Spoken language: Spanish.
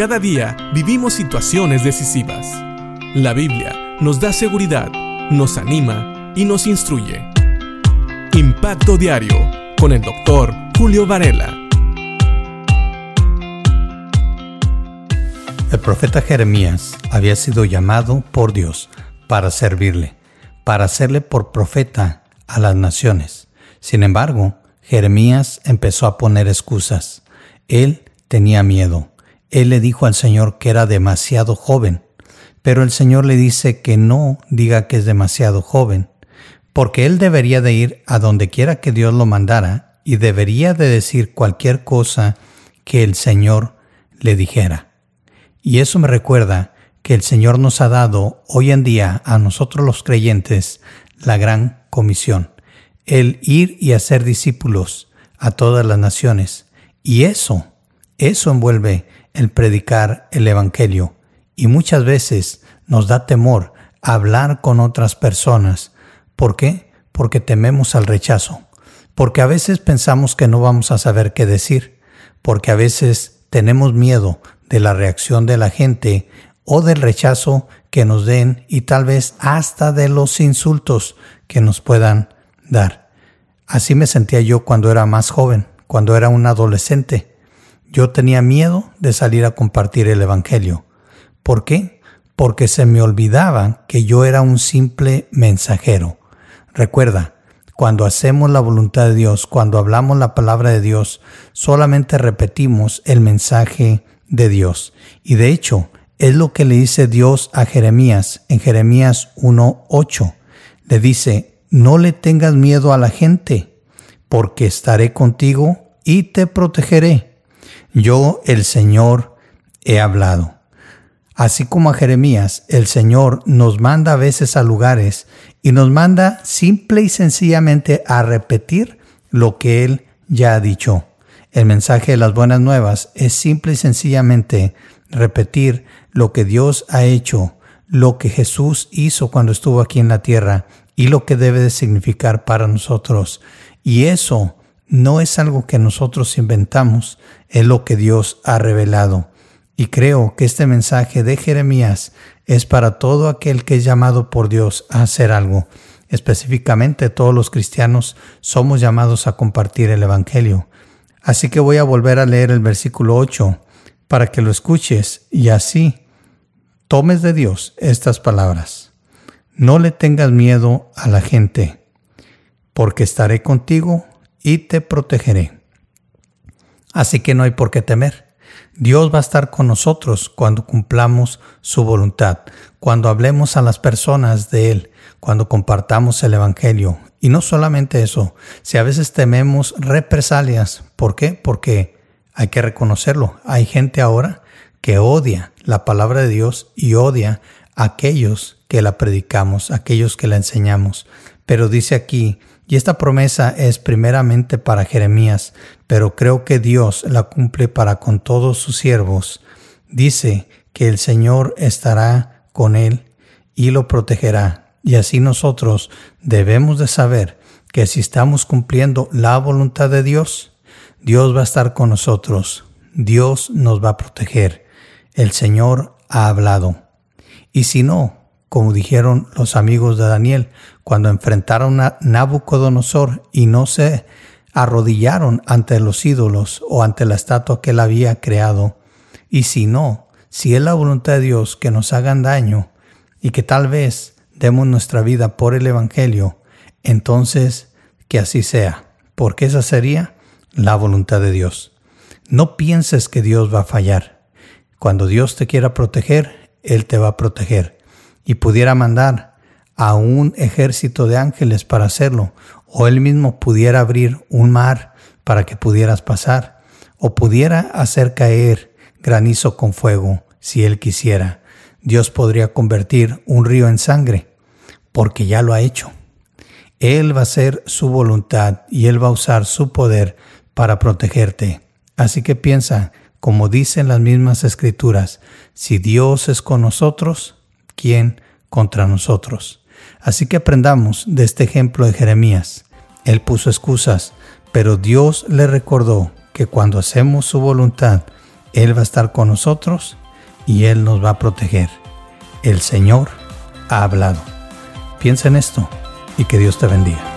Cada día vivimos situaciones decisivas. La Biblia nos da seguridad, nos anima y nos instruye. Impacto Diario con el doctor Julio Varela. El profeta Jeremías había sido llamado por Dios para servirle, para hacerle por profeta a las naciones. Sin embargo, Jeremías empezó a poner excusas. Él tenía miedo. Él le dijo al Señor que era demasiado joven, pero el Señor le dice que no diga que es demasiado joven, porque él debería de ir a donde quiera que Dios lo mandara y debería de decir cualquier cosa que el Señor le dijera. Y eso me recuerda que el Señor nos ha dado hoy en día a nosotros los creyentes la gran comisión, el ir y hacer discípulos a todas las naciones. Y eso, eso envuelve el predicar el Evangelio y muchas veces nos da temor hablar con otras personas. ¿Por qué? Porque tememos al rechazo, porque a veces pensamos que no vamos a saber qué decir, porque a veces tenemos miedo de la reacción de la gente o del rechazo que nos den y tal vez hasta de los insultos que nos puedan dar. Así me sentía yo cuando era más joven, cuando era un adolescente. Yo tenía miedo de salir a compartir el Evangelio. ¿Por qué? Porque se me olvidaba que yo era un simple mensajero. Recuerda, cuando hacemos la voluntad de Dios, cuando hablamos la palabra de Dios, solamente repetimos el mensaje de Dios. Y de hecho, es lo que le dice Dios a Jeremías en Jeremías 1.8. Le dice, no le tengas miedo a la gente, porque estaré contigo y te protegeré yo el Señor he hablado. Así como a Jeremías, el Señor nos manda a veces a lugares y nos manda simple y sencillamente a repetir lo que Él ya ha dicho. El mensaje de las buenas nuevas es simple y sencillamente repetir lo que Dios ha hecho, lo que Jesús hizo cuando estuvo aquí en la tierra y lo que debe de significar para nosotros. Y eso no es algo que nosotros inventamos, es lo que Dios ha revelado. Y creo que este mensaje de Jeremías es para todo aquel que es llamado por Dios a hacer algo. Específicamente todos los cristianos somos llamados a compartir el Evangelio. Así que voy a volver a leer el versículo 8 para que lo escuches y así tomes de Dios estas palabras. No le tengas miedo a la gente, porque estaré contigo y te protegeré. Así que no hay por qué temer. Dios va a estar con nosotros cuando cumplamos su voluntad, cuando hablemos a las personas de Él, cuando compartamos el Evangelio. Y no solamente eso, si a veces tememos represalias, ¿por qué? Porque hay que reconocerlo. Hay gente ahora que odia la palabra de Dios y odia a aquellos que la predicamos, aquellos que la enseñamos. Pero dice aquí, y esta promesa es primeramente para Jeremías, pero creo que Dios la cumple para con todos sus siervos. Dice que el Señor estará con él y lo protegerá. Y así nosotros debemos de saber que si estamos cumpliendo la voluntad de Dios, Dios va a estar con nosotros. Dios nos va a proteger. El Señor ha hablado. Y si no, como dijeron los amigos de Daniel, cuando enfrentaron a Nabucodonosor y no se arrodillaron ante los ídolos o ante la estatua que él había creado. Y si no, si es la voluntad de Dios que nos hagan daño y que tal vez demos nuestra vida por el Evangelio, entonces que así sea, porque esa sería la voluntad de Dios. No pienses que Dios va a fallar. Cuando Dios te quiera proteger, Él te va a proteger y pudiera mandar a un ejército de ángeles para hacerlo, o él mismo pudiera abrir un mar para que pudieras pasar, o pudiera hacer caer granizo con fuego si él quisiera. Dios podría convertir un río en sangre, porque ya lo ha hecho. Él va a hacer su voluntad y Él va a usar su poder para protegerte. Así que piensa, como dicen las mismas escrituras, si Dios es con nosotros, ¿quién contra nosotros? Así que aprendamos de este ejemplo de Jeremías. Él puso excusas, pero Dios le recordó que cuando hacemos su voluntad, Él va a estar con nosotros y Él nos va a proteger. El Señor ha hablado. Piensa en esto y que Dios te bendiga.